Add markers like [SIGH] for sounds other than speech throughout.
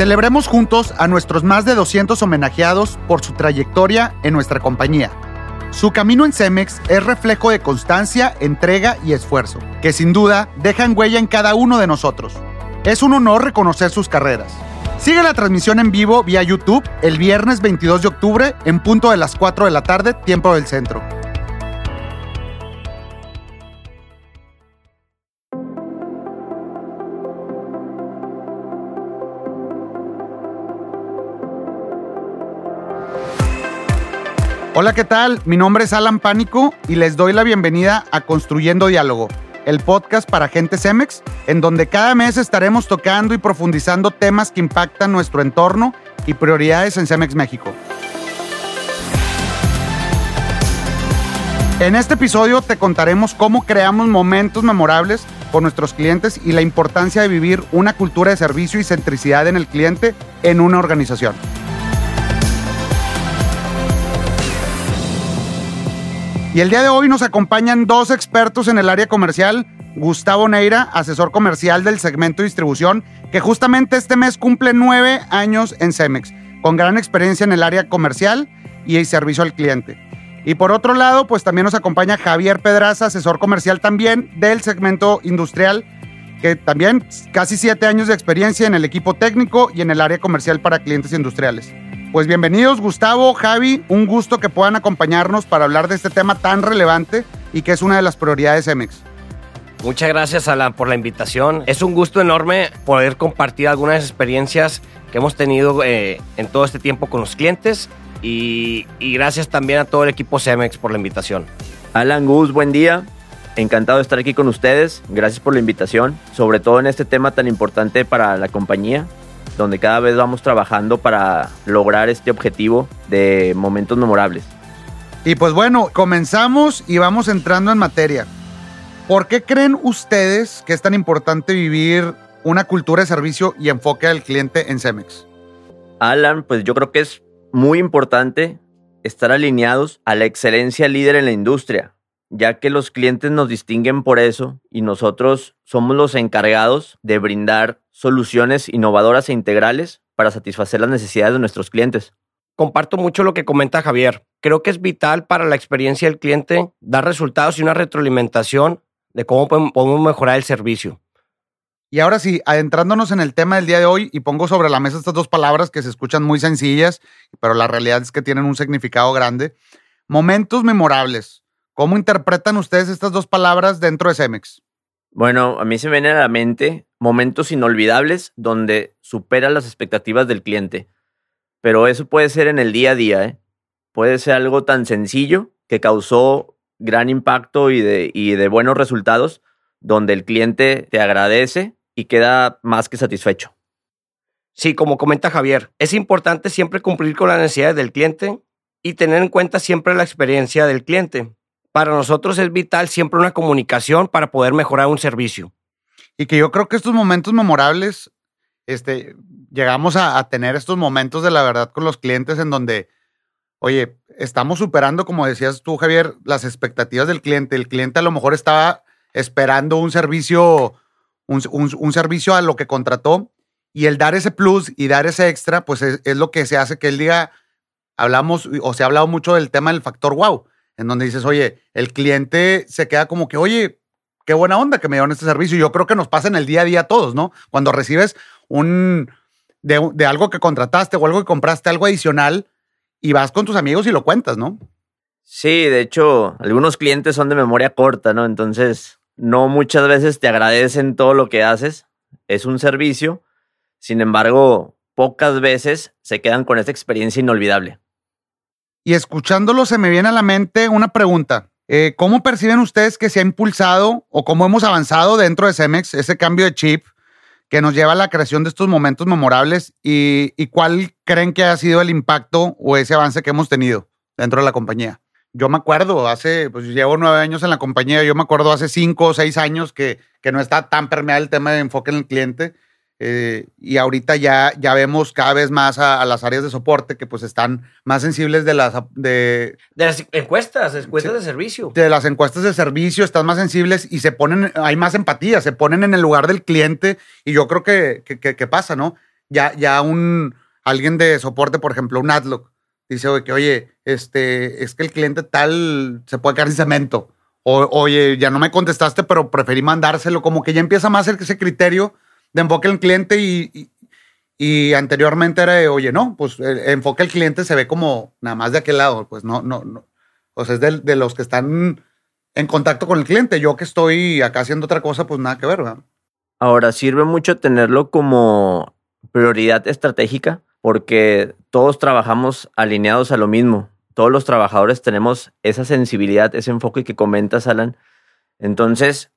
Celebremos juntos a nuestros más de 200 homenajeados por su trayectoria en nuestra compañía. Su camino en Cemex es reflejo de constancia, entrega y esfuerzo, que sin duda dejan huella en cada uno de nosotros. Es un honor reconocer sus carreras. Sigue la transmisión en vivo vía YouTube el viernes 22 de octubre en punto de las 4 de la tarde, tiempo del centro. Hola, ¿qué tal? Mi nombre es Alan Pánico y les doy la bienvenida a Construyendo Diálogo, el podcast para gente Cemex, en donde cada mes estaremos tocando y profundizando temas que impactan nuestro entorno y prioridades en Cemex México. En este episodio te contaremos cómo creamos momentos memorables con nuestros clientes y la importancia de vivir una cultura de servicio y centricidad en el cliente en una organización. Y el día de hoy nos acompañan dos expertos en el área comercial, Gustavo Neira, asesor comercial del segmento distribución, que justamente este mes cumple nueve años en Cemex, con gran experiencia en el área comercial y el servicio al cliente. Y por otro lado, pues también nos acompaña Javier Pedraza, asesor comercial también del segmento industrial, que también casi siete años de experiencia en el equipo técnico y en el área comercial para clientes industriales. Pues bienvenidos Gustavo, Javi, un gusto que puedan acompañarnos para hablar de este tema tan relevante y que es una de las prioridades EMEX. Muchas gracias Alan por la invitación. Es un gusto enorme poder compartir algunas experiencias que hemos tenido eh, en todo este tiempo con los clientes y, y, gracias también a todo el equipo CEMEX por la invitación. Alan Gus, buen día. Encantado de estar aquí con ustedes. Gracias por la invitación, sobre todo en este tema tan importante para la compañía donde cada vez vamos trabajando para lograr este objetivo de momentos memorables. Y pues bueno, comenzamos y vamos entrando en materia. ¿Por qué creen ustedes que es tan importante vivir una cultura de servicio y enfoque al cliente en Cemex? Alan, pues yo creo que es muy importante estar alineados a la excelencia líder en la industria, ya que los clientes nos distinguen por eso y nosotros somos los encargados de brindar soluciones innovadoras e integrales para satisfacer las necesidades de nuestros clientes. Comparto mucho lo que comenta Javier. Creo que es vital para la experiencia del cliente dar resultados y una retroalimentación de cómo podemos mejorar el servicio. Y ahora sí, adentrándonos en el tema del día de hoy, y pongo sobre la mesa estas dos palabras que se escuchan muy sencillas, pero la realidad es que tienen un significado grande. Momentos memorables. ¿Cómo interpretan ustedes estas dos palabras dentro de Cemex? Bueno, a mí se me viene a la mente momentos inolvidables donde supera las expectativas del cliente. Pero eso puede ser en el día a día, ¿eh? Puede ser algo tan sencillo que causó gran impacto y de, y de buenos resultados, donde el cliente te agradece y queda más que satisfecho. Sí, como comenta Javier, es importante siempre cumplir con las necesidades del cliente y tener en cuenta siempre la experiencia del cliente para nosotros es vital siempre una comunicación para poder mejorar un servicio. Y que yo creo que estos momentos memorables, este, llegamos a, tener estos momentos de la verdad con los clientes en donde, oye, estamos superando, como decías tú, Javier, las expectativas del cliente. El cliente a lo mejor estaba esperando un servicio, un, servicio a lo que contrató y el dar ese plus y dar ese extra, pues es, es, lo que se hace que él diga, hablamos o se ha hablado mucho del tema del factor wow en donde dices, oye, el cliente se queda como que, oye, qué buena onda que me dieron este servicio. Yo creo que nos pasa en el día a día a todos, ¿no? Cuando recibes un, de, algo que contrataste o algo que compraste, algo adicional, y vas con tus amigos y lo cuentas, ¿no? Sí, de hecho, algunos clientes son de memoria corta, ¿no? Entonces, no muchas veces te agradecen todo lo que haces. Es un servicio. Sin embargo, pocas veces se quedan con esta experiencia inolvidable. Y escuchándolo se me viene a la mente una pregunta. Eh, ¿Cómo perciben ustedes que se ha impulsado o cómo hemos avanzado dentro de Cemex ese cambio de chip que nos lleva a la creación de estos momentos memorables y, cuál creen que ha sido el impacto o ese avance que hemos tenido dentro de la compañía? Yo me acuerdo, hace, pues llevo nueve años en la compañía, yo me acuerdo hace cinco o seis años que, que no está tan permeado el tema de enfoque en el cliente eh, y ahorita ya, ya vemos cada vez más a, las áreas de soporte que pues están más sensibles de las... De, de las encuestas, encuestas de servicio. De las encuestas de servicio están más sensibles y se ponen, hay más empatía, se ponen en el lugar del cliente y yo creo que, que, que pasa, ¿no? ya, ya un, alguien de soporte, por ejemplo, un Adlock, dice, oye, que, oye, este, es que el cliente tal se puede quedar sin cemento. O, oye, ya no me contestaste, pero preferí mandárselo. Como que ya empieza más ese criterio de enfoque al cliente y, y, anteriormente era oye, no, pues el enfoque al cliente se ve como nada más de aquel lado. Pues no, no, no. O sea, es de, de los que están en contacto con el cliente. Yo que estoy acá haciendo otra cosa, pues nada que ver, ¿verdad? Ahora, sirve mucho tenerlo como prioridad estratégica porque todos trabajamos alineados a lo mismo. Todos los trabajadores tenemos esa sensibilidad, ese enfoque que comentas, Alan. Entonces,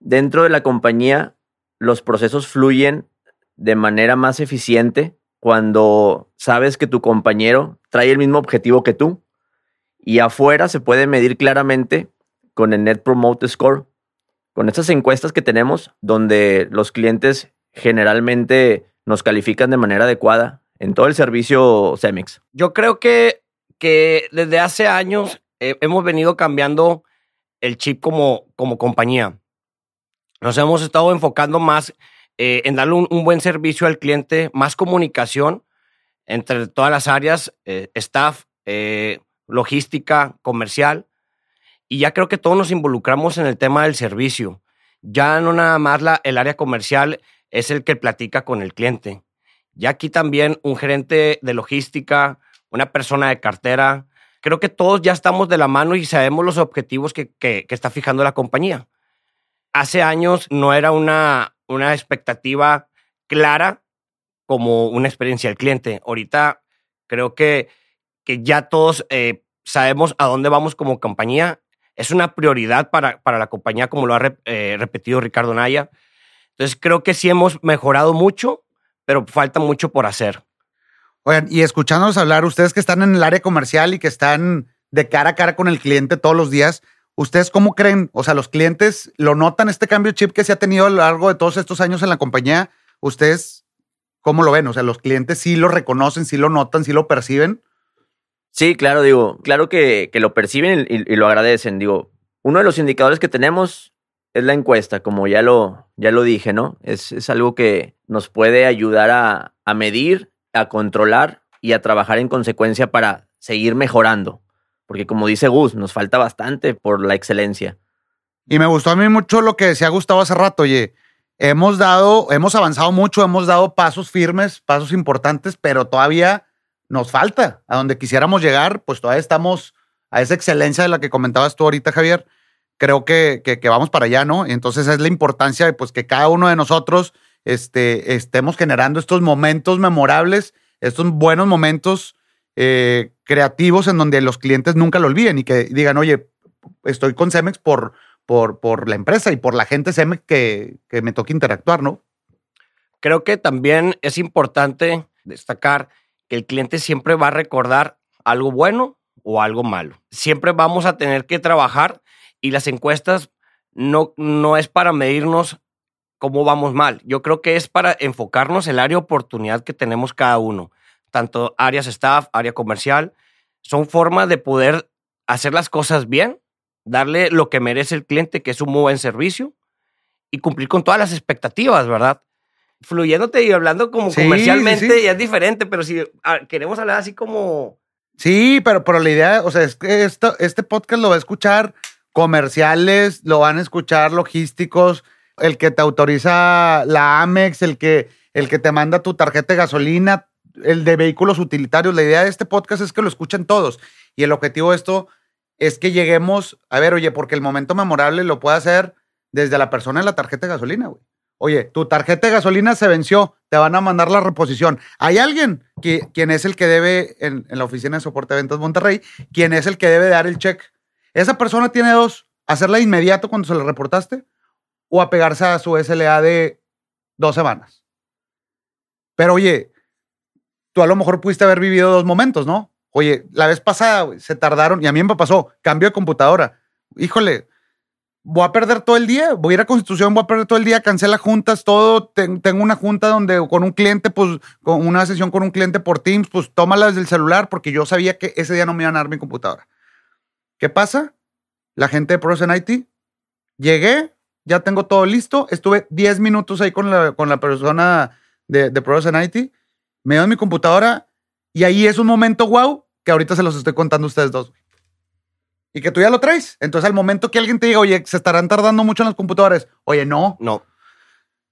dentro de la compañía, los procesos fluyen de manera más eficiente cuando sabes que tu compañero trae el mismo objetivo que tú. Y afuera se puede medir claramente con el Net Promote Score, con estas encuestas que tenemos, donde los clientes generalmente nos califican de manera adecuada en todo el servicio Cemex. Yo creo que, que desde hace años eh, hemos venido cambiando el chip como, como compañía. Nos hemos estado enfocando más eh, en darle un, buen servicio al cliente, más comunicación entre todas las áreas, eh, staff, logística, comercial. Y ya creo que todos nos involucramos en el tema del servicio. Ya no nada más el área comercial es el que platica con el cliente. Ya aquí también un gerente de logística, una persona de cartera. Creo que todos ya estamos de la mano y sabemos los objetivos que, está fijando la compañía. Hace años no era una, una expectativa clara como una experiencia del cliente. Ahorita creo que, que ya todos eh, sabemos a dónde vamos como compañía. Es una prioridad para, para la compañía, como lo ha eh, repetido Ricardo Naya. Entonces creo que sí hemos mejorado mucho, pero falta mucho por hacer. Oigan, y escuchándonos hablar, ustedes que están en el área comercial y que están de cara a cara con el cliente todos los días, ¿ustedes cómo creen? O sea, los clientes lo notan este cambio chip que se ha tenido a lo largo de todos estos años en la compañía. ¿Ustedes cómo lo ven? O sea, los clientes sí lo reconocen, sí lo notan, sí lo perciben. Sí, claro, digo, claro que, lo perciben y, y, lo agradecen. Digo, uno de los indicadores que tenemos es la encuesta, como ya lo, ya lo dije, ¿no? Es, es algo que nos puede ayudar a, a, medir, a controlar y a trabajar en consecuencia para seguir mejorando. Porque como dice Gus, nos falta bastante por la excelencia. Y me gustó a mí mucho lo que decía Gustavo hace rato, oye, hemos dado, hemos avanzado mucho, hemos dado pasos firmes, pasos importantes, pero todavía nos falta. A donde quisiéramos llegar, pues todavía estamos a esa excelencia de la que comentabas tú ahorita, Javier creo que, que, vamos para allá, ¿no? Entonces es la importancia de pues, que cada uno de nosotros este, estemos generando estos momentos memorables, estos buenos momentos eh, creativos en donde los clientes nunca lo olviden y que digan, oye, estoy con Cemex por, por, por la empresa y por la gente Cemex que, que me toca interactuar, ¿no? Creo que también es importante destacar que el cliente siempre va a recordar algo bueno o algo malo. Siempre vamos a tener que trabajar y las encuestas no, no es para medirnos cómo vamos mal. Yo creo que es para enfocarnos en el área de oportunidad que tenemos cada uno, tanto áreas staff, área comercial. Son formas de poder hacer las cosas bien, darle lo que merece el cliente, que es un muy buen servicio, y cumplir con todas las expectativas, ¿verdad? Fluyéndote y hablando como comercialmente ya es diferente, pero si ah, queremos hablar así como... Sí, pero, pero la idea, o sea, es que esto, este podcast lo va a escuchar comerciales, lo van a escuchar logísticos, el que te autoriza la Amex, el que, el que te manda tu tarjeta de gasolina, el de vehículos utilitarios. La idea de este podcast es que lo escuchen todos. Y el objetivo de esto es que lleguemos, a ver, oye, porque el momento memorable lo puede hacer desde la persona en la tarjeta de gasolina, güey. Oye, tu tarjeta de gasolina se venció, te van a mandar la reposición. Hay alguien que, quien es el que debe, en, la oficina de soporte de ventas Monterrey, quien es el que debe dar el check esa persona tiene dos, hacerla inmediato cuando se le reportaste o apegarse a su SLA de dos semanas. Pero oye, tú a lo mejor pudiste haber vivido dos momentos, ¿no? Oye, la vez pasada se tardaron y a mí me pasó, cambio de computadora. Híjole, voy a perder todo el día, voy a ir a Constitución, voy a perder todo el día, cancela juntas, todo. tengo una junta donde con un cliente, pues, con una sesión con un cliente por Teams, pues tómala desde el celular porque yo sabía que ese día no me iban a dar mi computadora. ¿Qué pasa? La gente de Pros IT, llegué, ya tengo todo listo, estuve 10 minutos ahí con la, con la persona de, de and IT, me dio mi computadora y ahí es un momento wow que ahorita se los estoy contando a ustedes dos. Y que tú ya lo traes. Entonces, al momento que alguien te diga, oye, se estarán tardando mucho en las computadoras, oye, no, No.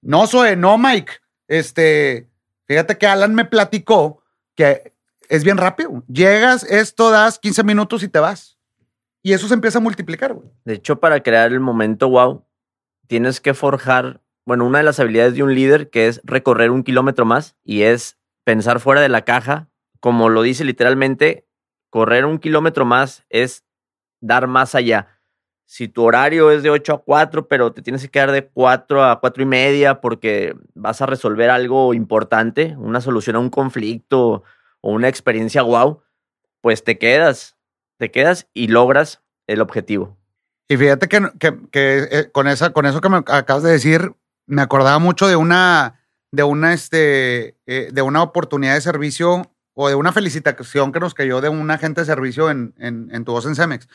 no, Zoe, no, Mike. Este, fíjate que Alan me platicó que es bien rápido. Llegas, esto, das 15 minutos y te vas. Y eso se empieza a multiplicar, güey. De hecho, para crear el momento wow, tienes que forjar, bueno, una de las habilidades de un líder que es recorrer un kilómetro más y es pensar fuera de la caja. Como lo dice literalmente, correr un kilómetro más es dar más allá. Si tu horario es de 8 a 4, pero te tienes que quedar de 4 a 4 y media porque vas a resolver algo importante, una solución a un conflicto o una experiencia wow, pues te quedas, te quedas y logras el objetivo. Y fíjate que, que- que, eh, con, esa, con eso que me acabas de decir, me acordaba mucho de una, de una, este, eh, de una oportunidad de servicio o de una felicitación que nos cayó de un agente de servicio en, en, en tu voz en Cemex,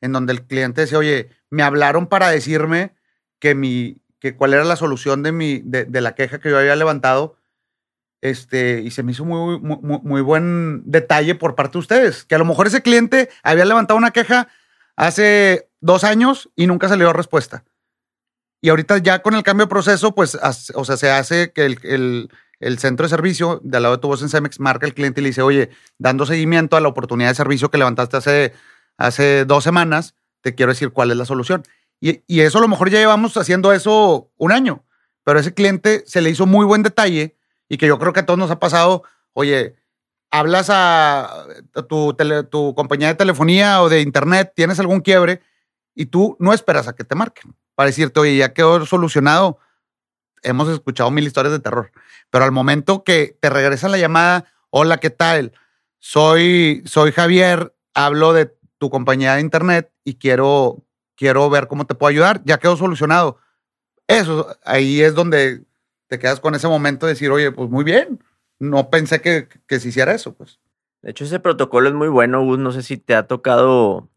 en donde el cliente decía, oye, me hablaron para decirme que mi, que cuál era la solución de mi, de, la queja que yo había levantado. Este, y se me hizo muy, muy, muy- buen detalle por parte de ustedes, que a lo mejor ese cliente había levantado una queja hace dos años y nunca salió respuesta. Y ahorita ya con el cambio de proceso, pues, o sea, se hace que el, el- centro de servicio de al lado de tu voz en Cemex marca al cliente y le dice, oye, dando seguimiento a la oportunidad de servicio que levantaste hace, hace dos semanas, te quiero decir cuál es la solución. Y, y eso a lo mejor ya llevamos haciendo eso un año, pero ese cliente se le hizo muy buen detalle y que yo creo que a todos nos ha pasado, oye, hablas a tu, tu compañía de telefonía o de internet, tienes algún quiebre y tú no esperas a que te marquen para decirte, oye, ya quedó solucionado. Hemos escuchado mil historias de terror, pero al momento que te regresan la llamada, hola, ¿qué tal? Soy, soy Javier, hablo de tu compañía de internet y quiero, quiero ver cómo te puedo ayudar. Ya quedó solucionado. Eso, ahí es donde te quedas con ese momento de decir, oye, pues muy bien. No pensé que, que se hiciera eso, pues. De hecho, ese protocolo es muy bueno, Gus. No sé si te ha tocado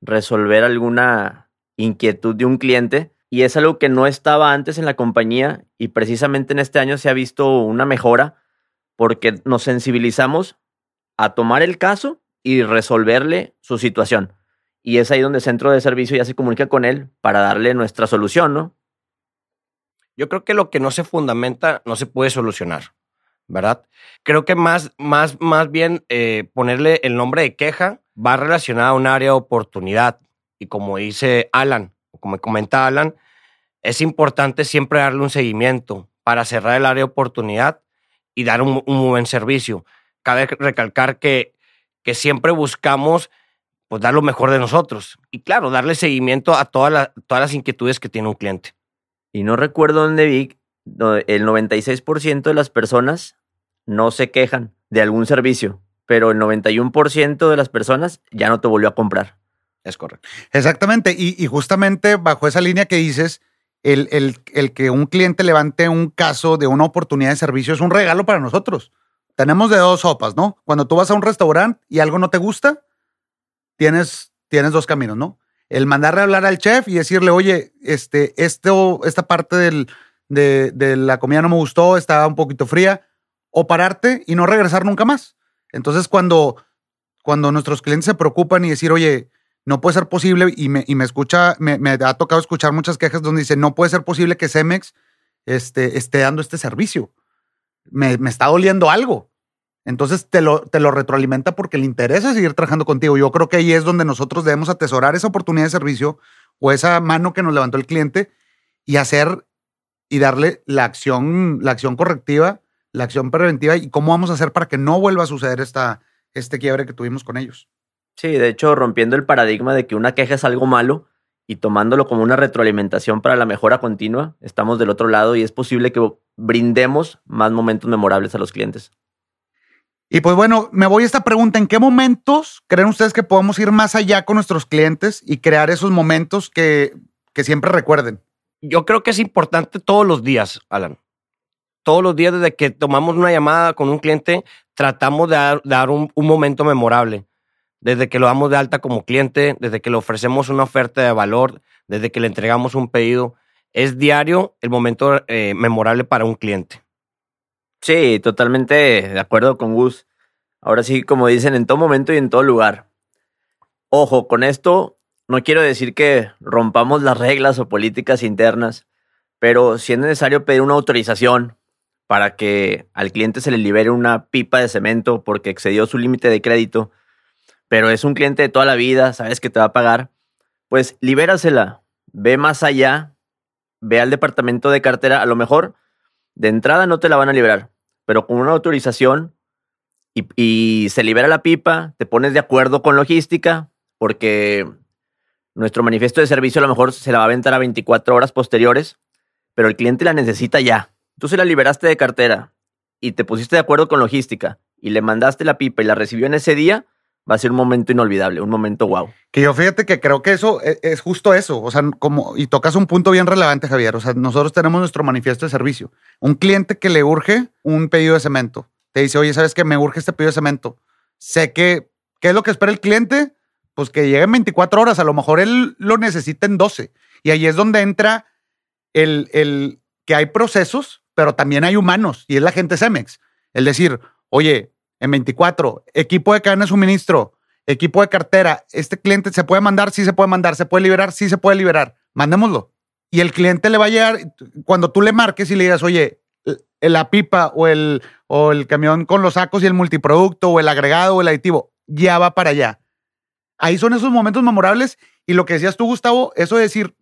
resolver alguna inquietud de un cliente y es algo que no estaba antes en la compañía y precisamente en este año se ha visto una mejora porque nos sensibilizamos a tomar el caso y resolverle su situación. Y es ahí donde el centro de servicio ya se comunica con él para darle nuestra solución, ¿no? Yo creo que lo que no se fundamenta no se puede solucionar, ¿verdad? Creo que más, más, más bien eh, ponerle el nombre de queja va relacionado a un área de oportunidad. Y como dice Alan, como comenta Alan, es importante siempre darle un seguimiento para cerrar el área de oportunidad y dar un, buen servicio. Cabe recalcar que, que siempre buscamos pues, dar lo mejor de nosotros. Y claro, darle seguimiento a todas las- todas las inquietudes que tiene un cliente. Y no recuerdo dónde vi, el 96% de las personas no se quejan de algún servicio, pero el 91% de las personas ya no te volvió a comprar. Es correcto. Exactamente. Y, justamente bajo esa línea que dices, el, el- el que un cliente levante un caso de una oportunidad de servicio es un regalo para nosotros. Tenemos de dos sopas, ¿no? Cuando tú vas a un restaurante y algo no te gusta, tienes, tienes dos caminos, ¿no? El mandarle a hablar al chef y decirle, oye, este, esto, esta parte del, de, de la comida no me gustó, estaba un poquito fría, o pararte y no regresar nunca más. Entonces, cuando, cuando nuestros clientes se preocupan y decir, oye, no puede ser posible, y me, escucha, me, ha tocado escuchar muchas quejas donde dice, no puede ser posible que Cemex este, esté dando este servicio. Me, me está doliendo algo. Entonces te lo, te lo retroalimenta porque le interesa seguir trabajando contigo. Yo creo que ahí es donde nosotros debemos atesorar esa oportunidad de servicio o esa mano que nos levantó el cliente y hacer y darle la acción, la acción correctiva, la acción preventiva y cómo vamos a hacer para que no vuelva a suceder esta, este quiebre que tuvimos con ellos. Sí, de hecho, rompiendo el paradigma de que una queja es algo malo y tomándolo como una retroalimentación para la mejora continua, estamos del otro lado y es posible que brindemos más momentos memorables a los clientes. Y pues bueno, me voy a esta pregunta. ¿En qué momentos creen ustedes que podemos ir más allá con nuestros clientes y crear esos momentos que, que siempre recuerden? Yo creo que es importante todos los días, Alan. Todos los días desde que tomamos una llamada con un cliente, tratamos de dar, dar un, un momento memorable. Desde que lo damos de alta como cliente, desde que le ofrecemos una oferta de valor, desde que le entregamos un pedido. Es diario el momento eh, memorable para un cliente. Sí, totalmente de acuerdo con Gus. Ahora sí, como dicen, en todo momento y en todo lugar. Ojo, con esto no quiero decir que rompamos las reglas o políticas internas, pero si es necesario pedir una autorización para que al cliente se le libere una pipa de cemento porque excedió su límite de crédito, pero es un cliente de toda la vida, sabes que te va a pagar, pues libérasela, ve más allá, ve al departamento de cartera, a lo mejor de entrada no te la van a liberar, pero con una autorización y, se libera la pipa, te pones de acuerdo con logística, porque nuestro manifiesto de servicio a lo mejor se la va a aventar a 24 horas posteriores, pero el cliente la necesita ya. Tú se la liberaste de cartera y te pusiste de acuerdo con logística y le mandaste la pipa y la recibió en ese día, va a ser un momento inolvidable, un momento wow. Que yo fíjate que creo que eso es, es, justo eso, o sea, como, y tocas un punto bien relevante, Javier, o sea, nosotros tenemos nuestro manifiesto de servicio. Un cliente que le urge un pedido de cemento, te dice, oye, ¿sabes qué? Me urge este pedido de cemento. Sé que, ¿qué es lo que espera el cliente? Pues que llegue en 24 horas, a lo mejor él lo necesita en 12. Y ahí es donde entra el, el que hay procesos, pero también hay humanos, y es la gente Cemex. El decir, oye, en 24, equipo de cadena de suministro, equipo de cartera, este cliente se puede mandar, sí se puede mandar, se puede liberar, sí se puede liberar, mandémoslo. Y el cliente le va a llegar, cuando tú le marques y le digas, oye, la pipa o el, o el camión con los sacos y el multiproducto o el agregado o el aditivo, ya va para allá. Ahí son esos momentos memorables y lo que decías tú, Gustavo, eso de decir,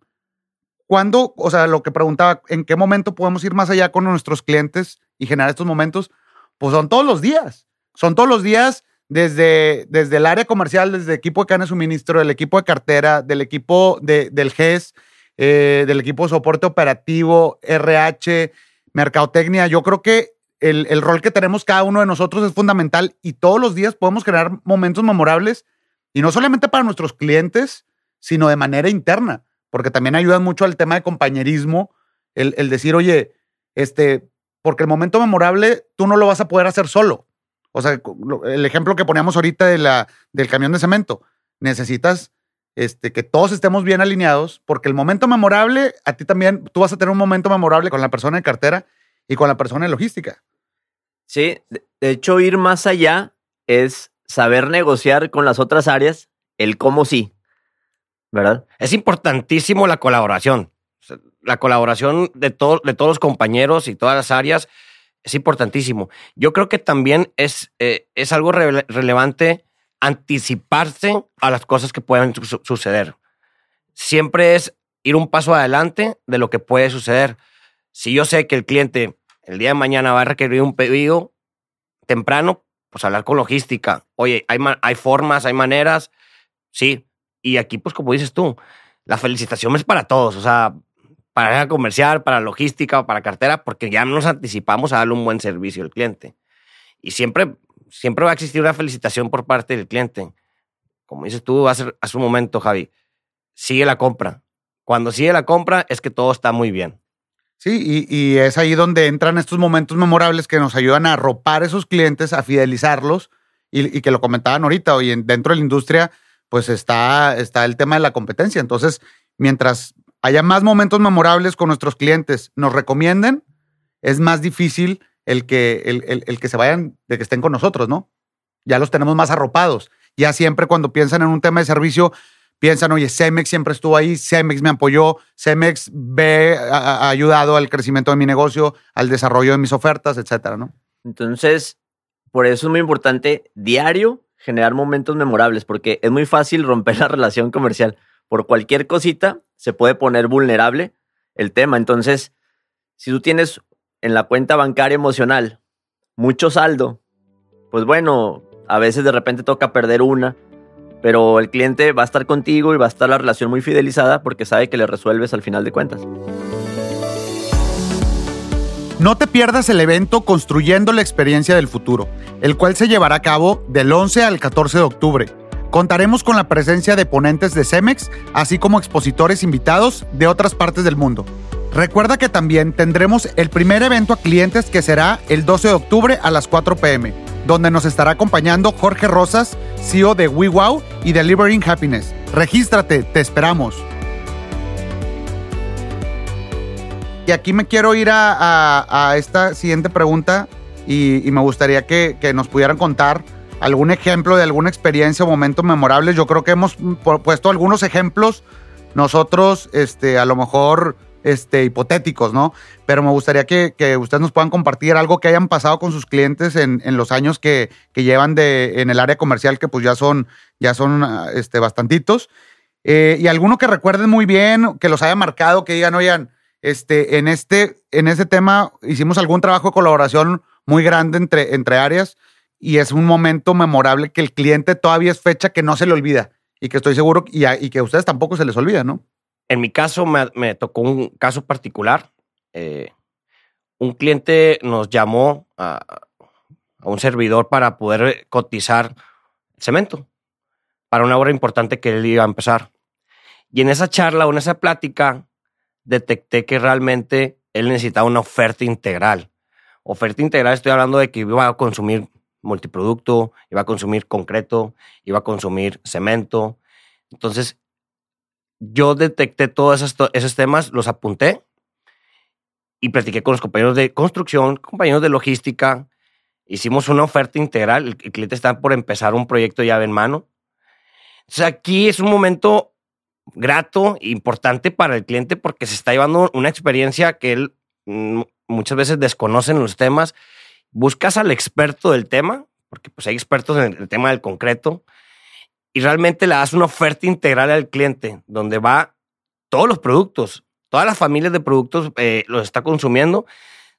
¿cuándo, o sea, lo que preguntaba, en qué momento podemos ir más allá con nuestros clientes y generar estos momentos? Pues son todos los días. Son todos los días desde, desde el área comercial, desde el equipo de cadena de suministro, del equipo de cartera, del equipo de, del GES, eh, del equipo de soporte operativo, RH, mercadotecnia. Yo creo que el, el, rol que tenemos cada uno de nosotros es fundamental y todos los días podemos crear momentos memorables y no solamente para nuestros clientes, sino de manera interna, porque también ayuda mucho al tema de compañerismo, el, el decir, oye, este, porque el momento memorable tú no lo vas a poder hacer solo. O sea, el ejemplo que poníamos ahorita de la, del camión de cemento. Necesitas este, que todos estemos bien alineados, porque el momento memorable, a ti también, tú vas a tener un momento memorable con la persona de cartera y con la persona de logística. Sí, de hecho, ir más allá es saber negociar con las otras áreas el cómo sí, ¿verdad? Es importantísimo la colaboración. La colaboración de, todo, de todos los compañeros y todas las áreas es importantísimo. Yo creo que también es, eh, es algo re relevante anticiparse a las cosas que puedan su suceder. Siempre es ir un paso adelante de lo que puede suceder. Si yo sé que el cliente el día de mañana va a requerir un pedido temprano, pues hablar con logística. Oye, hay, hay formas, hay maneras. Sí. Y aquí, pues como dices tú, la felicitación es para todos. O sea, para la comercial, para logística o para cartera, porque ya nos anticipamos a darle un buen servicio al cliente. Y siempre, siempre va a existir una felicitación por parte del cliente. Como dices tú hace, hace un momento, Javi, sigue la compra. Cuando sigue la compra es que todo está muy bien. Sí, y, y, es ahí donde entran estos momentos memorables que nos ayudan a arropar a esos clientes, a fidelizarlos, y, y que lo comentaban ahorita, hoy dentro de la industria, pues está, está el tema de la competencia. Entonces, mientras haya más momentos memorables con nuestros clientes, nos recomienden, es más difícil el que, el, el, el, que se vayan, de que estén con nosotros, ¿no? Ya los tenemos más arropados. Ya siempre cuando piensan en un tema de servicio, piensan, oye, Cemex siempre estuvo ahí, Cemex me apoyó, Cemex ha, ha ayudado al crecimiento de mi negocio, al desarrollo de mis ofertas, etcétera, ¿no? Entonces, por eso es muy importante diario generar momentos memorables, porque es muy fácil romper la [LAUGHS] relación comercial por cualquier cosita se puede poner vulnerable el tema. Entonces, si tú tienes en la cuenta bancaria emocional mucho saldo, pues bueno, a veces de repente toca perder una, pero el cliente va a estar contigo y va a estar la relación muy fidelizada porque sabe que le resuelves al final de cuentas. No te pierdas el evento Construyendo la Experiencia del Futuro, el cual se llevará a cabo del 11 al 14 de octubre Contaremos con la presencia de ponentes de Cemex, así como expositores invitados de otras partes del mundo. Recuerda que también tendremos el primer evento a clientes que será el 12 de octubre a las 4 pm, donde nos estará acompañando Jorge Rosas, CEO de WeWow y Delivering Happiness. Regístrate, te esperamos. Y aquí me quiero ir a, esta siguiente pregunta y, me gustaría que, nos pudieran contar algún ejemplo de alguna experiencia o momento memorable. Yo creo que hemos puesto algunos ejemplos nosotros, este, a lo mejor este, hipotéticos, ¿no? Pero me gustaría que, ustedes nos puedan compartir algo que hayan pasado con sus clientes en, los años que, llevan de, en el área comercial, que pues ya son, ya son este, bastantitos. Eh, y alguno que recuerden muy bien, que los haya marcado, que digan, oigan, este, en, este, en este tema hicimos algún trabajo de colaboración muy grande entre, entre áreas y es un momento memorable que el cliente todavía es fecha que no se le olvida y que estoy seguro y, que a ustedes tampoco se les olvida, ¿no? En mi caso me, tocó un caso particular. Eh, un cliente nos llamó a, un servidor para poder cotizar cemento para una obra importante que él iba a empezar. Y en esa charla o en esa plática detecté que realmente él necesitaba una oferta integral. Oferta integral, estoy hablando de que iba a consumir multiproducto, iba a consumir concreto, iba a consumir cemento. Entonces, yo detecté todos esos, temas, los apunté y platiqué con los compañeros de construcción, compañeros de logística. Hicimos una oferta integral. El, cliente está por empezar un proyecto llave en mano. Entonces, aquí es un momento grato, importante para el cliente porque se está llevando una experiencia que él mm, muchas veces desconoce en los temas. Buscas al experto del tema, porque pues hay expertos en el tema del concreto, y realmente le das una oferta integral al cliente, donde va todos los productos, todas las familias de productos eh, los está consumiendo.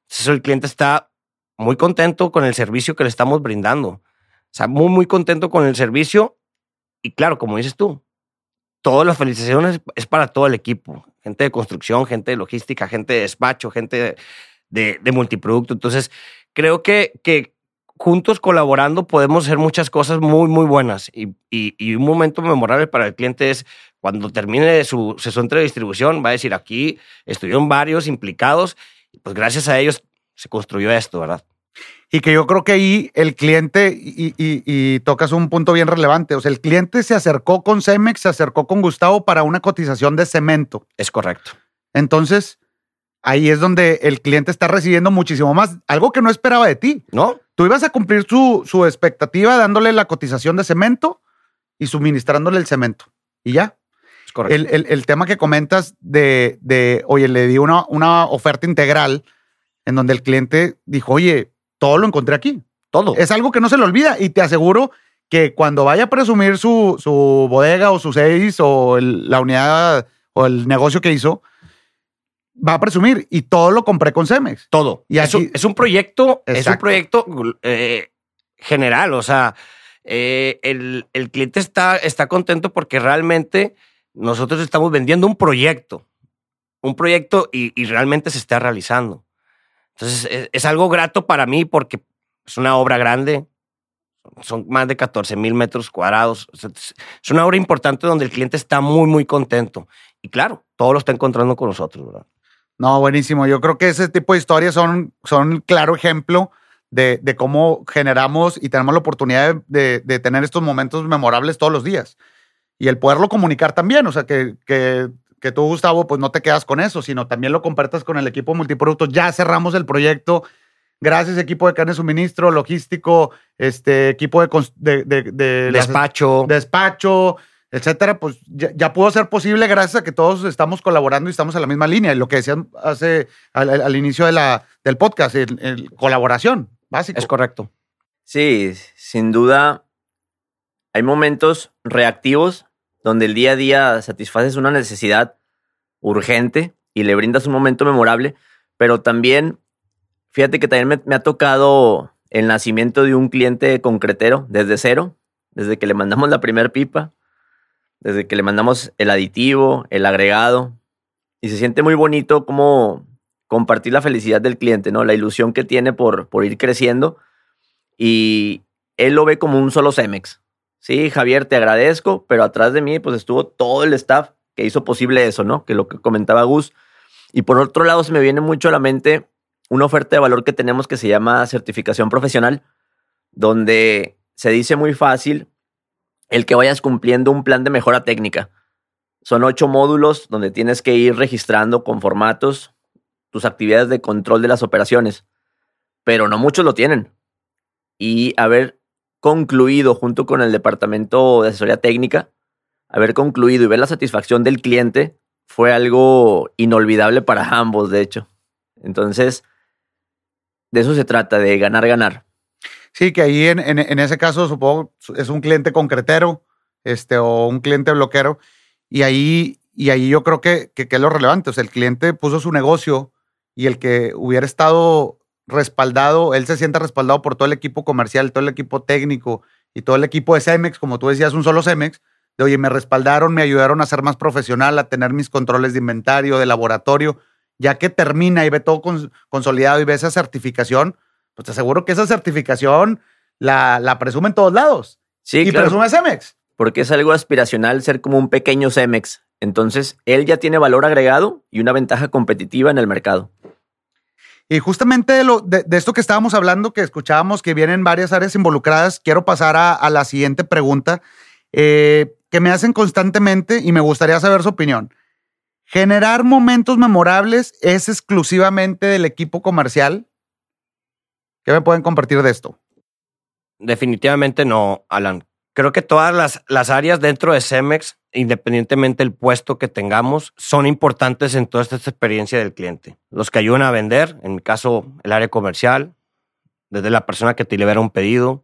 Entonces el cliente está muy contento con el servicio que le estamos brindando. O sea, muy, muy contento con el servicio. Y claro, como dices tú, todas las felicitaciones es para todo el equipo. Gente de construcción, gente de logística, gente de despacho, gente de, de, multiproducto. Entonces, creo que, que juntos colaborando podemos hacer muchas cosas muy, muy buenas. Y, un momento memorable para el cliente es cuando termine su sesión de distribución, va a decir, aquí estuvieron varios implicados, pues gracias a ellos se construyó esto, ¿verdad? Y que yo creo que ahí el cliente, y, y, tocas un punto bien relevante, o sea, el cliente se acercó con Cemex, se acercó con Gustavo para una cotización de cemento. Es correcto. Entonces, ahí es donde el cliente está recibiendo muchísimo más, algo que no esperaba de ti. ¿No? Tú ibas a cumplir su, su expectativa dándole la cotización de cemento y suministrándole el cemento. Y ya. Es correcto. El, el, tema que comentas de, de, oye, le di una, una oferta integral en donde el cliente dijo, oye, todo lo encontré aquí. Todo. Es algo que no se le olvida y te aseguro que cuando vaya a presumir su, su bodega o su seis o la unidad o el negocio que hizo, va a presumir y todo lo compré con Cemex. Todo. Y es, un, es un proyecto, es un proyecto eh, general. O sea, eh, el, cliente está, está contento porque realmente nosotros estamos vendiendo un proyecto. Un proyecto y, realmente se está realizando. Entonces, es, algo grato para mí porque es una obra grande. Son más de 14 mil metros cuadrados. es una obra importante donde el cliente está muy, muy contento. Y claro, todo lo está encontrando con nosotros, ¿verdad? No, buenísimo. Yo creo que ese tipo de historias son, son claro ejemplo de, cómo generamos y tenemos la oportunidad de, tener estos momentos memorables todos los días. Y el poderlo comunicar también, o sea, que, que, que tú, Gustavo, pues no te quedas con eso, sino también lo compartas con el equipo multiproductos. Ya cerramos el proyecto. Gracias, equipo de carne suministro, logístico, este equipo de, de, despacho. despacho, etcétera, pues ya, pudo ser posible gracias a que todos estamos colaborando y estamos en la misma línea. Lo que decían hace al, inicio del podcast, el, colaboración, básico. Es correcto. Sí, sin duda hay momentos reactivos donde el día a día satisfaces una necesidad urgente y le brindas un momento memorable, pero también, fíjate que también me, me ha tocado el nacimiento de un cliente concretero desde cero, desde que le mandamos la primera pipa desde que le mandamos el aditivo, el agregado, y se siente muy bonito como compartir la felicidad del cliente, ¿no? La ilusión que tiene por, por ir creciendo y él lo ve como un solo Cemex. Sí, Javier, te agradezco, pero atrás de mí pues estuvo todo el staff que hizo posible eso, ¿no? Que lo que comentaba Gus. Y por otro lado se me viene mucho a la mente una oferta de valor que tenemos que se llama certificación profesional, donde se dice muy fácil, el que vayas cumpliendo un plan de mejora técnica. Son ocho módulos donde tienes que ir registrando con formatos tus actividades de control de las operaciones. pero no muchos lo tienen. Y haber concluido junto con el departamento de asesoría técnica, haber concluido y ver la satisfacción del cliente fue algo inolvidable para ambos, de hecho. Entonces, de eso se trata, de ganar, ganar. Sí, que ahí en, en, ese caso supongo es un cliente concretero este, o un cliente bloquero. Y ahí, y ahí yo creo que, que, es lo relevante. O sea, el cliente puso su negocio y el que hubiera estado respaldado, él se sienta respaldado por todo el equipo comercial, todo el equipo técnico y todo el equipo de Cemex, como tú decías, un solo Cemex, de oye, me respaldaron, me ayudaron a ser más profesional, a tener mis controles de inventario, de laboratorio, ya que termina y ve todo consolidado y ve esa certificación, pues te aseguro que esa certificación la, la presume en todos lados. Sí, y presume Cemex. Porque es algo aspiracional ser como un pequeño Cemex. Entonces, él ya tiene valor agregado y una ventaja competitiva en el mercado. Y justamente de, lo, de, esto que estábamos hablando, que escuchábamos que vienen varias áreas involucradas, quiero pasar a, la siguiente pregunta eh, que me hacen constantemente y me gustaría saber su opinión. ¿Generar momentos memorables es exclusivamente del equipo comercial? ¿Qué me pueden compartir de esto? Definitivamente no, Alan. Creo que todas las, las áreas dentro de Cemex, independientemente del puesto que tengamos, son importantes en toda esta experiencia del cliente. Los que ayudan a vender, en mi caso, el área comercial, desde la persona que te libera un pedido,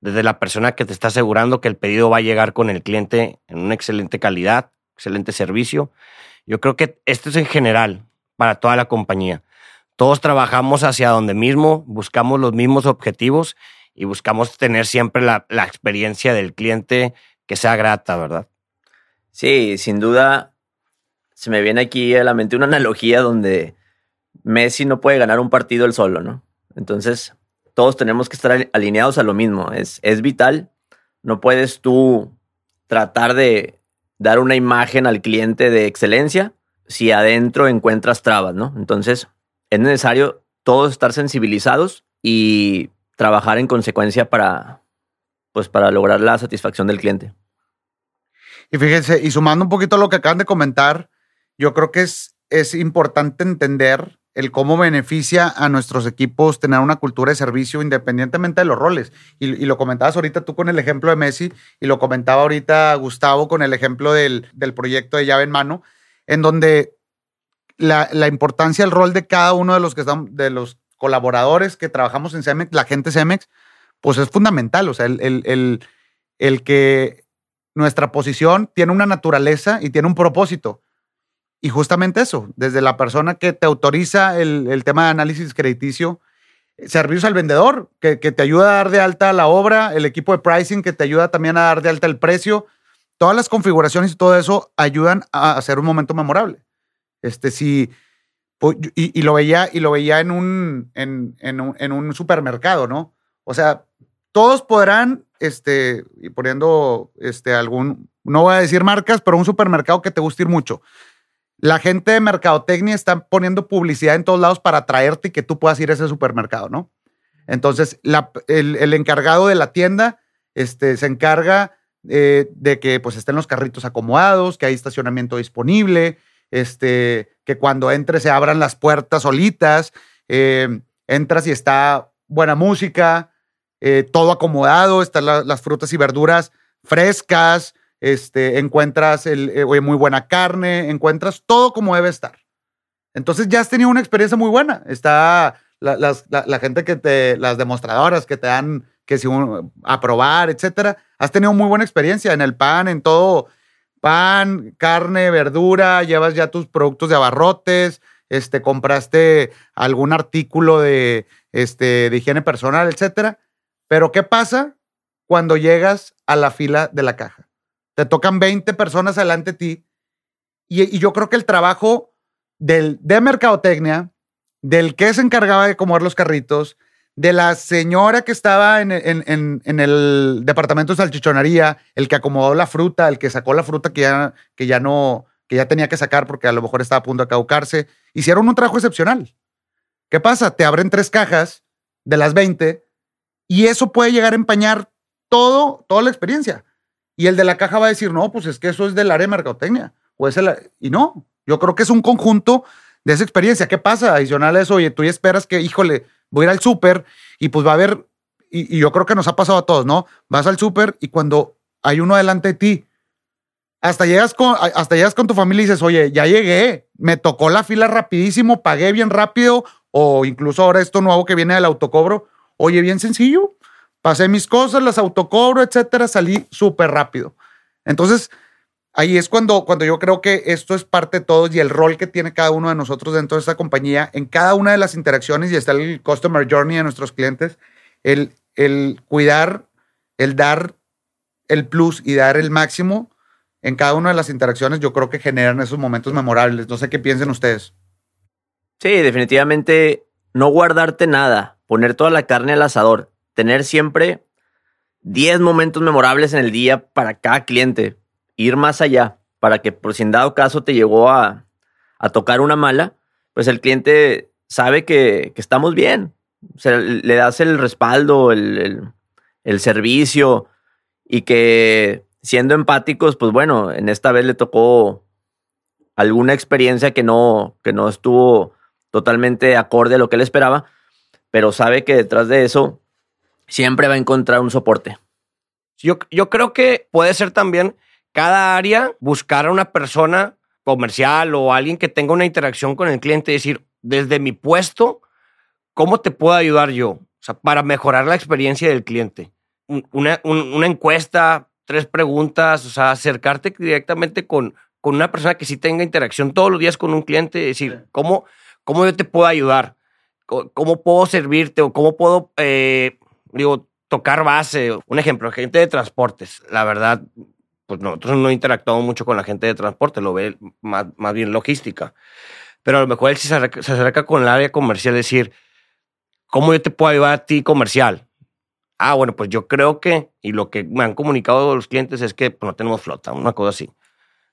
desde la persona que te está asegurando que el pedido va a llegar con el cliente en una excelente calidad, excelente servicio. Yo creo que esto es en general para toda la compañía. Todos trabajamos hacia donde mismo, buscamos los mismos objetivos y buscamos tener siempre la, la experiencia del cliente que sea grata, ¿verdad? Sí, sin duda se me viene aquí a la mente una analogía donde Messi no puede ganar un partido él solo, ¿no? Entonces, todos tenemos que estar alineados a lo mismo. Es, es vital. No puedes tú tratar de dar una imagen al cliente de excelencia si adentro encuentras trabas, ¿no? Entonces, es necesario todos estar sensibilizados y trabajar en consecuencia para, pues, para lograr la satisfacción del cliente. Y fíjense, y sumando un poquito a lo que acaban de comentar, yo creo que es, es importante entender el cómo beneficia a nuestros equipos tener una cultura de servicio independientemente de los roles. Y, y, lo comentabas ahorita tú con el ejemplo de Messi y lo comentaba ahorita Gustavo con el ejemplo del, del proyecto de llave en mano, en donde la, la, importancia, el rol de cada uno de los que están, de los colaboradores que trabajamos en Cemex, la gente Cemex, pues es fundamental. O sea, el, el, el, que nuestra posición tiene una naturaleza y tiene un propósito. Y justamente eso, desde la persona que te autoriza el, tema de análisis crediticio, servicios al vendedor, que, que, te ayuda a dar de alta la obra, el equipo de pricing que te ayuda también a dar de alta el precio. Todas las configuraciones y todo eso ayudan a hacer un momento memorable. Este, si, y, lo veía, y lo veía en un, en, en, un, supermercado, ¿no? O sea, todos podrán, este, y poniendo este, algún, no voy a decir marcas, pero un supermercado que te guste ir mucho. La gente de mercadotecnia está poniendo publicidad en todos lados para atraerte y que tú puedas ir a ese supermercado, ¿no? Entonces, el, el, encargado de la tienda este, se encarga eh, de que pues, estén los carritos acomodados, que hay estacionamiento disponible, este, que cuando entres se abran las puertas solitas, eh, entras y está buena música, eh, todo acomodado, están las frutas y verduras frescas, este, encuentras el, eh, muy buena carne, encuentras todo como debe estar. Entonces ya has tenido una experiencia muy buena. Está la, la, gente que te, las demostradoras que te dan que si a probar, etcétera. Has tenido muy buena experiencia en el pan, en todo, pan, carne, verdura, llevas ya tus productos de abarrotes, este, compraste algún artículo de, este, de higiene personal, etcétera. Pero ¿qué pasa cuando llegas a la fila de la caja? Te tocan 20 personas delante de ti y, yo creo que el trabajo del, de mercadotecnia, del que se encargaba de acomodar los carritos, de la señora que estaba en, el departamento de salchichonería, el que acomodó la fruta, el que sacó la fruta que ya, que ya no, que ya tenía que sacar porque a lo mejor estaba a punto de caucarse, hicieron un trabajo excepcional. ¿Qué pasa? Te abren tres cajas de las 20 y eso puede llegar a empañar todo, toda la experiencia. Y el de la caja va a decir, no, pues es que eso es del área de mercadotecnia. O es el, y no, yo creo que es un conjunto de esa experiencia. ¿Qué pasa? Adicional a eso, oye, tú ya esperas que, híjole, voy a ir al súper y pues va a haber, y, yo creo que nos ha pasado a todos, ¿no? Vas al súper y cuando hay uno delante de ti, hasta llegas con, hasta llegas con tu familia y dices, oye, ya llegué, me tocó la fila rapidísimo, pagué bien rápido, o incluso ahora esto nuevo que viene del autocobro, oye, bien sencillo, pasé mis cosas, las autocobro, etcétera, salí súper rápido. Entonces, ahí es cuando, cuando yo creo que esto es parte de todos y el rol que tiene cada uno de nosotros dentro de esta compañía, en cada una de las interacciones, y está el customer journey de nuestros clientes, el, el cuidar, el dar el plus y dar el máximo en cada una de las interacciones, yo creo que generan esos momentos memorables. No sé qué piensen ustedes. Sí, definitivamente no guardarte nada, poner toda la carne al asador, tener siempre 10 momentos memorables en el día para cada cliente, ir más allá, para que por si en dado caso te llegó a, a tocar una mala, pues el cliente sabe que, que estamos bien. O le das el respaldo, el, el, el servicio y que siendo empáticos, pues bueno, en esta vez le tocó alguna experiencia que no, que no estuvo totalmente acorde a lo que él esperaba, pero sabe que detrás de eso siempre va a encontrar un soporte. Yo, yo creo que puede ser también cada área buscar a una persona comercial o alguien que tenga una interacción con el cliente y decir, desde mi puesto, ¿cómo te puedo ayudar yo? O sea, para mejorar la experiencia del cliente. Una, una encuesta tres preguntas, o sea, acercarte directamente con, con una persona que sí tenga interacción todos los días con un cliente y decir, ¿cómo, cómo yo te puedo ayudar? ¿Cómo, puedo servirte? ¿O cómo puedo, eh, digo, tocar base? Un ejemplo, gente de transportes. La verdad, pues nosotros no interactuamos mucho con la gente de transporte, lo ve más, más bien logística. Pero a lo mejor él sí se acerca, se acerca con el área comercial, decir, ¿cómo yo te puedo ayudar a ti comercial? Ah, bueno, pues yo creo que, y lo que me han comunicado los clientes es que pues, no tenemos flota, una cosa así.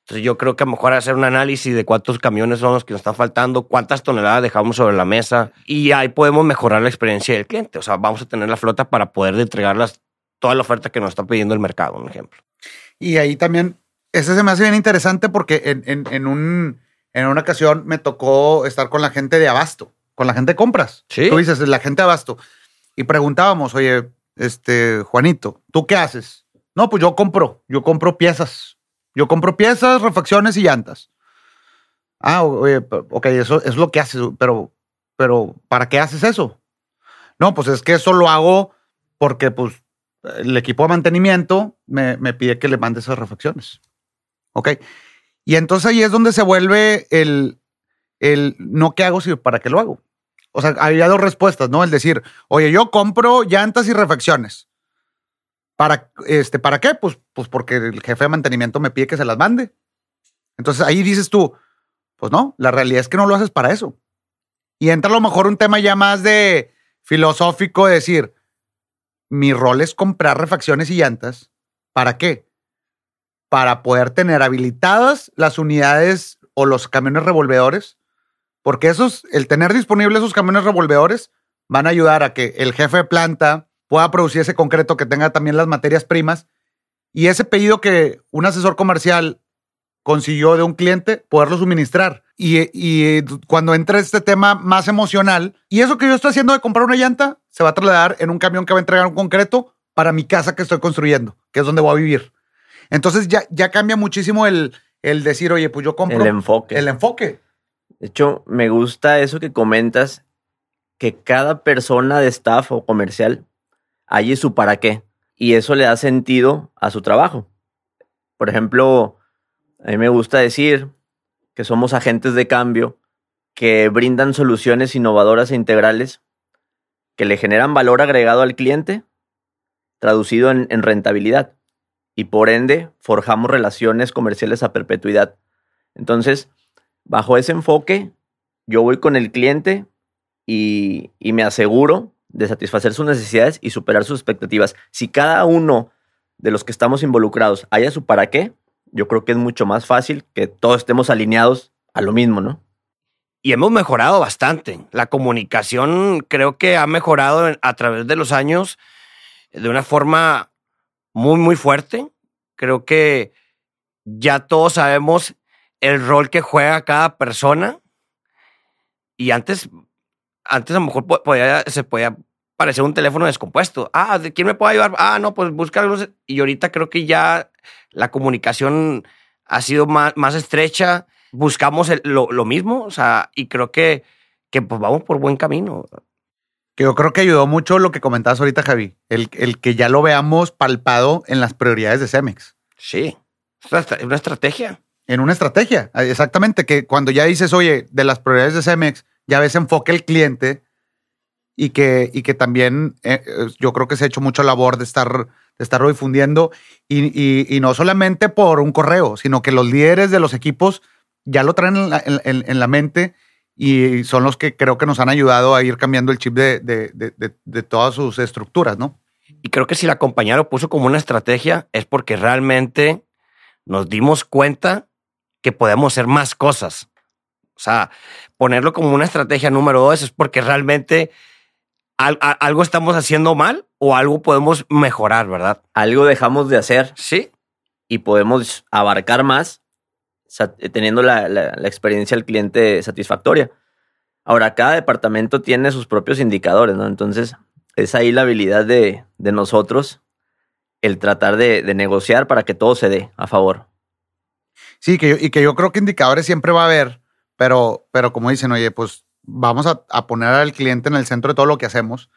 Entonces yo creo que a lo mejor hacer un análisis de cuántos camiones son los que nos están faltando, cuántas toneladas dejamos sobre la mesa y ahí podemos mejorar la experiencia del cliente. O sea, vamos a tener la flota para poder entregarlas toda la oferta que nos está pidiendo el mercado, un ejemplo. Y ahí también, ese se me hace bien interesante porque en, en, en, un, en una ocasión me tocó estar con la gente de Abasto, con la gente de compras. Sí. Tú dices, la gente de Abasto. Y preguntábamos, oye, este, Juanito, ¿tú qué haces? No, pues yo compro, yo compro piezas. Yo compro piezas, refacciones y llantas. Ah, oye, ok, eso es lo que haces, pero, pero, ¿para qué haces eso? No, pues es que eso lo hago porque, pues, el equipo de mantenimiento me, me pide que le mande esas refacciones. Ok. Y entonces ahí es donde se vuelve el, el no qué hago, sino para qué lo hago. O sea, había dos respuestas, ¿no? El decir, oye, yo compro llantas y refacciones. ¿Para, este, ¿para qué? Pues, pues porque el jefe de mantenimiento me pide que se las mande. Entonces ahí dices tú, pues no, la realidad es que no lo haces para eso. Y entra a lo mejor un tema ya más de filosófico, de decir, mi rol es comprar refacciones y llantas. ¿Para qué? Para poder tener habilitadas las unidades o los camiones revolvedores porque esos, el tener disponibles esos camiones revolvedores van a ayudar a que el jefe de planta pueda producir ese concreto que tenga también las materias primas y ese pedido que un asesor comercial consiguió de un cliente, poderlo suministrar. Y, y cuando entre este tema más emocional, y eso que yo estoy haciendo de comprar una llanta, se va a trasladar en un camión que va a entregar un concreto para mi casa que estoy construyendo, que es donde voy a vivir. Entonces ya, ya cambia muchísimo el, el decir, oye, pues yo compro. El enfoque. El enfoque. De hecho, me gusta eso que comentas, que cada persona de staff o comercial halle su para qué. Y eso le da sentido a su trabajo. Por ejemplo, a mí me gusta decir que somos agentes de cambio que brindan soluciones innovadoras e integrales que le generan valor agregado al cliente, traducido en, en rentabilidad. Y por ende, forjamos relaciones comerciales a perpetuidad. Entonces, bajo ese enfoque, yo voy con el cliente y, y, me aseguro de satisfacer sus necesidades y superar sus expectativas. Si cada uno de los que estamos involucrados haya su para qué, yo creo que es mucho más fácil que todos estemos alineados a lo mismo, ¿no? Y hemos mejorado bastante. La comunicación creo que ha mejorado a través de los años de una forma muy, muy fuerte. Creo que ya todos sabemos el rol que juega cada persona. Y antes, antes a lo mejor se podía parecer un teléfono descompuesto. Ah, ¿de quién me puede ayudar? Ah, no, pues busca Y ahorita creo que ya la comunicación ha sido más, más estrecha. Buscamos lo, lo, mismo, o sea, y creo que, que pues vamos por buen camino. Yo creo que ayudó mucho lo que comentabas ahorita, Javi, el, el que ya lo veamos palpado en las prioridades de Cemex. Sí, es una estrategia. En una estrategia, exactamente, que cuando ya dices, oye, de las prioridades de Cemex, ya ves enfoque el cliente y que, y que también eh, eh, yo creo que se ha hecho mucha labor de estar de estarlo difundiendo y, y, no solamente por un correo, sino que los líderes de los equipos ya lo traen en la, en, la, mente y son los que creo que nos han ayudado a ir cambiando el chip de, de, de, todas sus estructuras, ¿no? Y creo que si la compañía lo puso como una estrategia es porque realmente nos dimos cuenta que podemos hacer más cosas. O sea, ponerlo como una estrategia número dos es porque realmente algo estamos haciendo mal o algo podemos mejorar, ¿verdad? Algo dejamos de hacer. Sí. Y podemos abarcar más teniendo la, experiencia del cliente satisfactoria. Ahora, cada departamento tiene sus propios indicadores, ¿no? Entonces, es ahí la habilidad de, nosotros el tratar de, negociar para que todo se dé a favor. Sí, que y que yo creo que indicadores siempre va a haber, pero, pero como dicen, oye, pues vamos a, poner al cliente en el centro de todo lo que hacemos.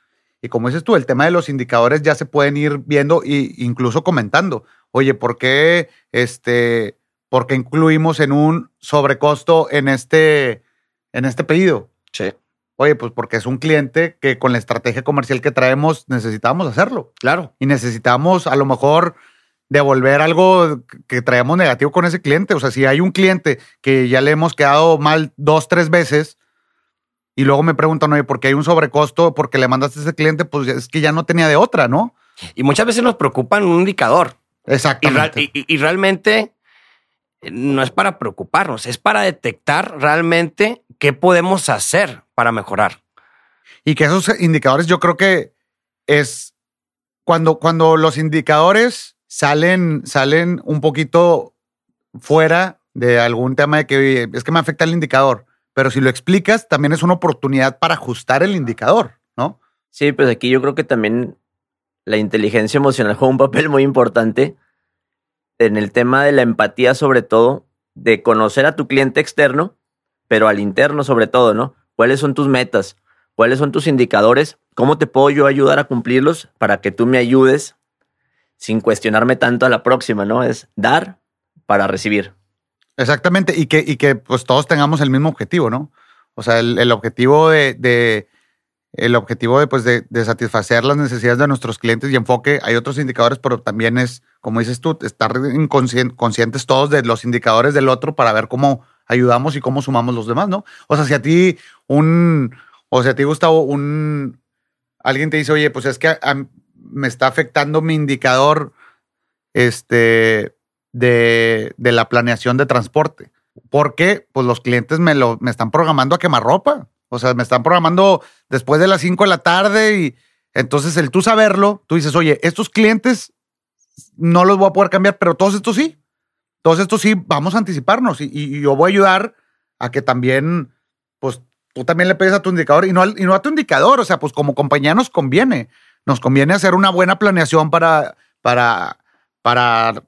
Y como dices tú, el tema de los indicadores ya se pueden ir viendo e incluso comentando. Oye, ¿por qué, este, ¿por qué incluimos en un sobrecosto en este, en este pedido? Sí. Oye, pues porque es un cliente que con la estrategia comercial que traemos necesitamos hacerlo. Claro. Y necesitamos a lo mejor devolver algo que traemos negativo con ese cliente. O sea, si hay un cliente que ya le hemos quedado mal dos, tres veces, y luego me preguntan, oye, ¿por qué hay un sobrecosto? Porque le mandaste a ese cliente, pues es que ya no tenía de otra, ¿no? Y muchas veces nos preocupan un indicador. Exactamente. Y, realmente no es para preocuparnos, es para detectar realmente qué podemos hacer para mejorar. Y que esos indicadores yo creo que es cuando, cuando los indicadores salen, salen un poquito fuera de algún tema de que es que me afecta el indicador pero si lo explicas, también es una oportunidad para ajustar el indicador, ¿no? Sí, pues aquí yo creo que también la inteligencia emocional juega un papel muy importante en el tema de la empatía, sobre todo, de conocer a tu cliente externo, pero al interno sobre todo, ¿no? ¿Cuáles son tus metas? ¿Cuáles son tus indicadores? ¿Cómo te puedo yo ayudar a cumplirlos para que tú me ayudes sin cuestionarme tanto a la próxima, ¿no? Es dar para recibir. Exactamente, y que, y que pues todos tengamos el mismo objetivo, ¿no? O sea, el, objetivo de, el objetivo de, pues, de, satisfacer las necesidades de nuestros clientes y enfoque. Hay otros indicadores, pero también es, como dices tú, estar conscientes todos de los indicadores del otro para ver cómo ayudamos y cómo sumamos los demás, ¿no? O sea, si a ti un, o si a ti Gustavo, un, alguien te dice, oye, pues es que me está afectando mi indicador, este, de, la planeación de transporte. Porque pues los clientes me, lo, me están programando a quemar ropa. O sea, me están programando después de las 5 de la tarde y entonces el tú saberlo, tú dices, oye, estos clientes no los voy a poder cambiar, pero todos estos sí. Todos estos sí, vamos a anticiparnos y, yo voy a ayudar a que también, pues tú también le pegues a tu indicador y no, y no a tu indicador. O sea, pues como compañía nos conviene. Nos conviene hacer una buena planeación para, para, para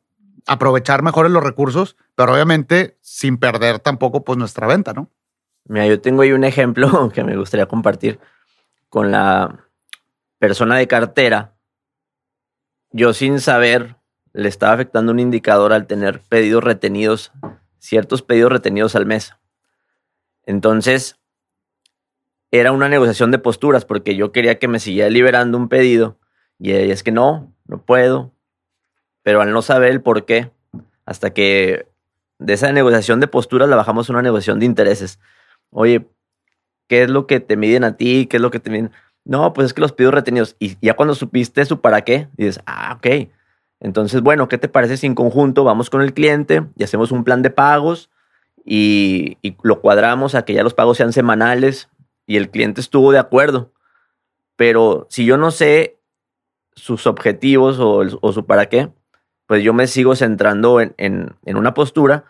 aprovechar mejor los recursos, pero obviamente sin perder tampoco pues nuestra venta, ¿no? Mira, yo tengo ahí un ejemplo [LAUGHS] que me gustaría compartir con la persona de cartera. Yo sin saber le estaba afectando un indicador al tener pedidos retenidos, ciertos pedidos retenidos al mes. Entonces, era una negociación de posturas porque yo quería que me siguiera liberando un pedido y es que no, no puedo, pero al no saber el por qué, hasta que de esa negociación de posturas la bajamos a una negociación de intereses. Oye, ¿qué es lo que te miden a ti? ¿Qué es lo que te miden? No, pues es que los pido retenidos. Y ya cuando supiste su para qué, dices, ah, ok. Entonces, bueno, ¿qué te parece si en conjunto vamos con el cliente y hacemos un plan de pagos y, lo cuadramos a que ya los pagos sean semanales y el cliente estuvo de acuerdo? Pero si yo no sé sus objetivos o, o su para qué, pues yo me sigo centrando en, una postura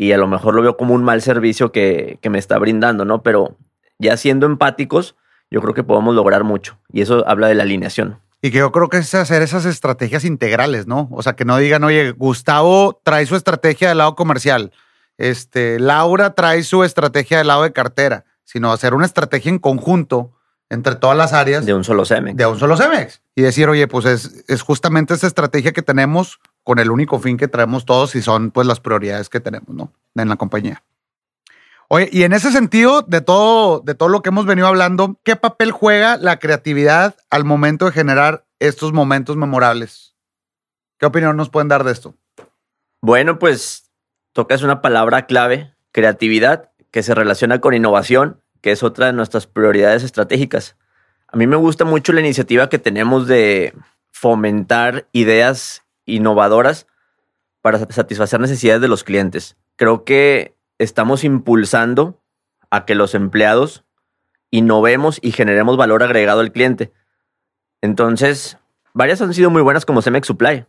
y a lo mejor lo veo como un mal servicio que, me está brindando, ¿no? Pero ya siendo empáticos, yo creo que podemos lograr mucho. Y eso habla de la alineación. Y que yo creo que es hacer esas estrategias integrales, ¿no? O sea, que no digan, oye, Gustavo trae su estrategia del lado comercial, este, Laura trae su estrategia del lado de cartera, sino hacer una estrategia en conjunto entre todas las áreas. De un solo CEMEX. De un solo CEMEX. Y decir, oye, pues es, es justamente esa estrategia que tenemos con el único fin que traemos todos y son pues las prioridades que tenemos, ¿no? En la compañía. Oye, y en ese sentido, de todo, de todo lo que hemos venido hablando, ¿qué papel juega la creatividad al momento de generar estos momentos memorables? ¿Qué opinión nos pueden dar de esto? Bueno, pues tocas una palabra clave, creatividad, que se relaciona con innovación, que es otra de nuestras prioridades estratégicas. A mí me gusta mucho la iniciativa que tenemos de fomentar ideas innovadoras para satisfacer necesidades de los clientes. Creo que estamos impulsando a que los empleados innovemos y generemos valor agregado al cliente. Entonces, varias han sido muy buenas como Cemex Supply,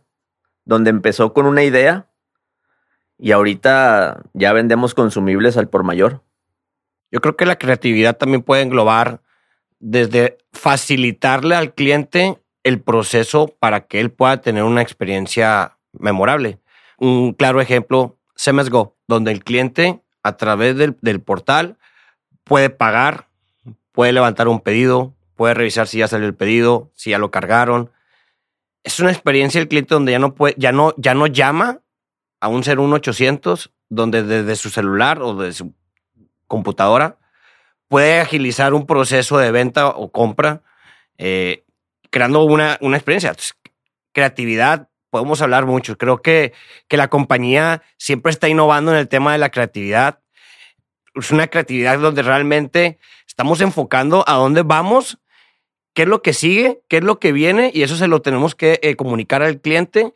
donde empezó con una idea y ahorita ya vendemos consumibles al por mayor. Yo creo que la creatividad también puede englobar desde facilitarle al cliente el proceso para que él pueda tener una experiencia memorable. Un claro ejemplo, Cemex Go, donde el cliente a través del, portal puede pagar, puede levantar un pedido, puede revisar si ya salió el pedido, si ya lo cargaron. Es una experiencia del cliente donde ya no puede, ya no, ya no llama a un 01800, donde desde su celular o desde su computadora puede agilizar un proceso de venta o compra, eh, creando una, una experiencia. creatividad podemos hablar mucho. Creo que, que la compañía siempre está innovando en el tema de la creatividad. Es una creatividad donde realmente estamos enfocando a dónde vamos, qué es lo que sigue, qué es lo que viene, y eso se lo tenemos que eh, comunicar al cliente.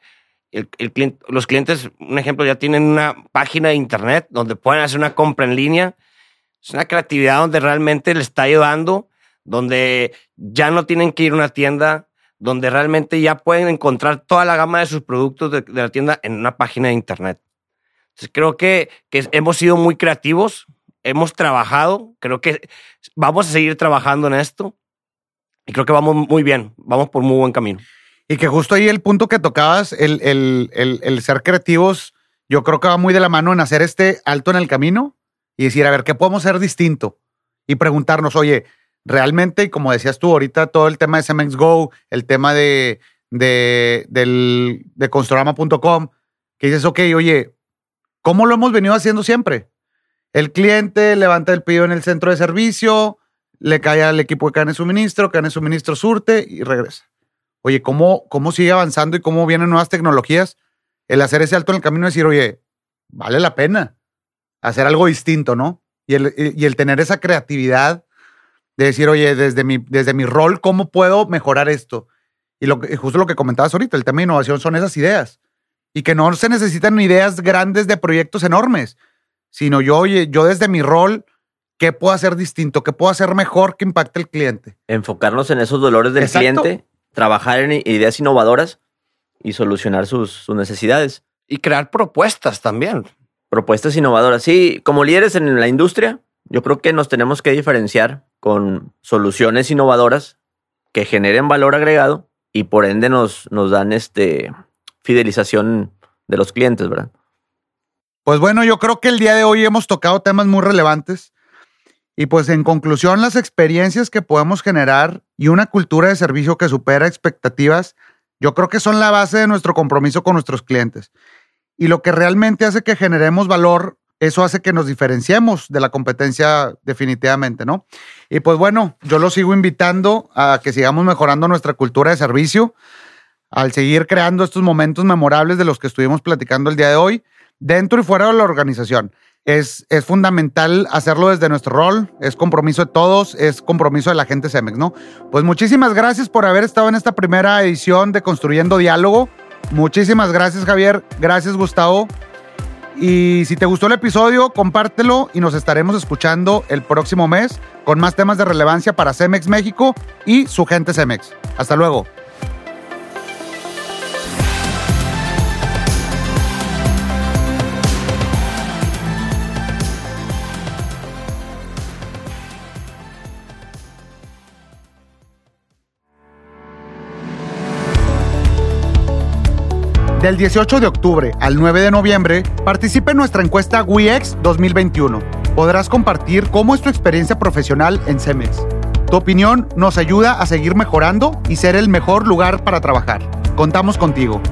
El, cliente. Los clientes, un ejemplo, ya tienen una página de internet donde pueden hacer una compra en línea. Es una creatividad donde realmente le está ayudando, donde ya no tienen que ir a una tienda, donde realmente ya pueden encontrar toda la gama de sus productos de, la tienda en una página de internet. Entonces, creo que, que, hemos sido muy creativos, hemos trabajado, creo que vamos a seguir trabajando en esto y creo que vamos muy bien, vamos por muy buen camino. Y que justo ahí el punto que tocabas, el, el, el, el ser creativos, yo creo que va muy de la mano en hacer este alto en el camino y decir, a ver, ¿qué podemos hacer distinto? Y preguntarnos, oye, realmente, y como decías tú ahorita, todo el tema de Cemex Go, el tema de, de, de Construrama.com, que dices, ok, oye, ¿cómo lo hemos venido haciendo siempre? El cliente levanta el pedido en el centro de servicio, le cae al equipo de cadena de suministro, cadena de suministro surte y regresa. Oye, ¿cómo, ¿cómo sigue avanzando y cómo vienen nuevas tecnologías? El hacer ese alto en el camino y decir, oye, vale la pena hacer algo distinto, ¿no? Y el, y el tener esa creatividad de decir, oye, desde mi, desde mi rol, ¿cómo puedo mejorar esto? Y lo justo lo que comentabas ahorita, el tema de innovación son esas ideas. Y que no se necesitan ideas grandes de proyectos enormes, sino yo, oye, yo desde mi rol, ¿qué puedo hacer distinto? ¿Qué puedo hacer mejor que impacte al cliente? Enfocarnos en esos dolores del cliente, trabajar en ideas innovadoras y solucionar sus, sus necesidades. Y crear propuestas también. Propuestas innovadoras. Sí, como líderes en la industria, yo creo que nos tenemos que diferenciar con soluciones innovadoras que generen valor agregado y por ende nos, nos dan este fidelización de los clientes, ¿verdad? Pues bueno, yo creo que el día de hoy hemos tocado temas muy relevantes. Y pues en conclusión, las experiencias que podemos generar y una cultura de servicio que supera expectativas, yo creo que son la base de nuestro compromiso con nuestros clientes. Y lo que realmente hace que generemos valor eso hace que nos diferenciemos de la competencia definitivamente, ¿no? Y pues bueno, yo lo sigo invitando a que sigamos mejorando nuestra cultura de servicio, al seguir creando estos momentos memorables de los que estuvimos platicando el día de hoy, dentro y fuera de la organización. Es, es fundamental hacerlo desde nuestro rol, es compromiso de todos, es compromiso de la gente CEMEX, ¿no? Pues muchísimas gracias por haber estado en esta primera edición de Construyendo Diálogo. Muchísimas gracias, Javier. Gracias, Gustavo. Y si te gustó el episodio, compártelo y nos estaremos escuchando el próximo mes con más temas de relevancia para Cemex México y su gente Cemex. Hasta luego. Del 18 de octubre al 9 de noviembre, participa en nuestra encuesta WIEX 2021. Podrás compartir cómo es tu experiencia profesional en Cemex. Tu opinión nos ayuda a seguir mejorando y ser el mejor lugar para trabajar. Contamos contigo.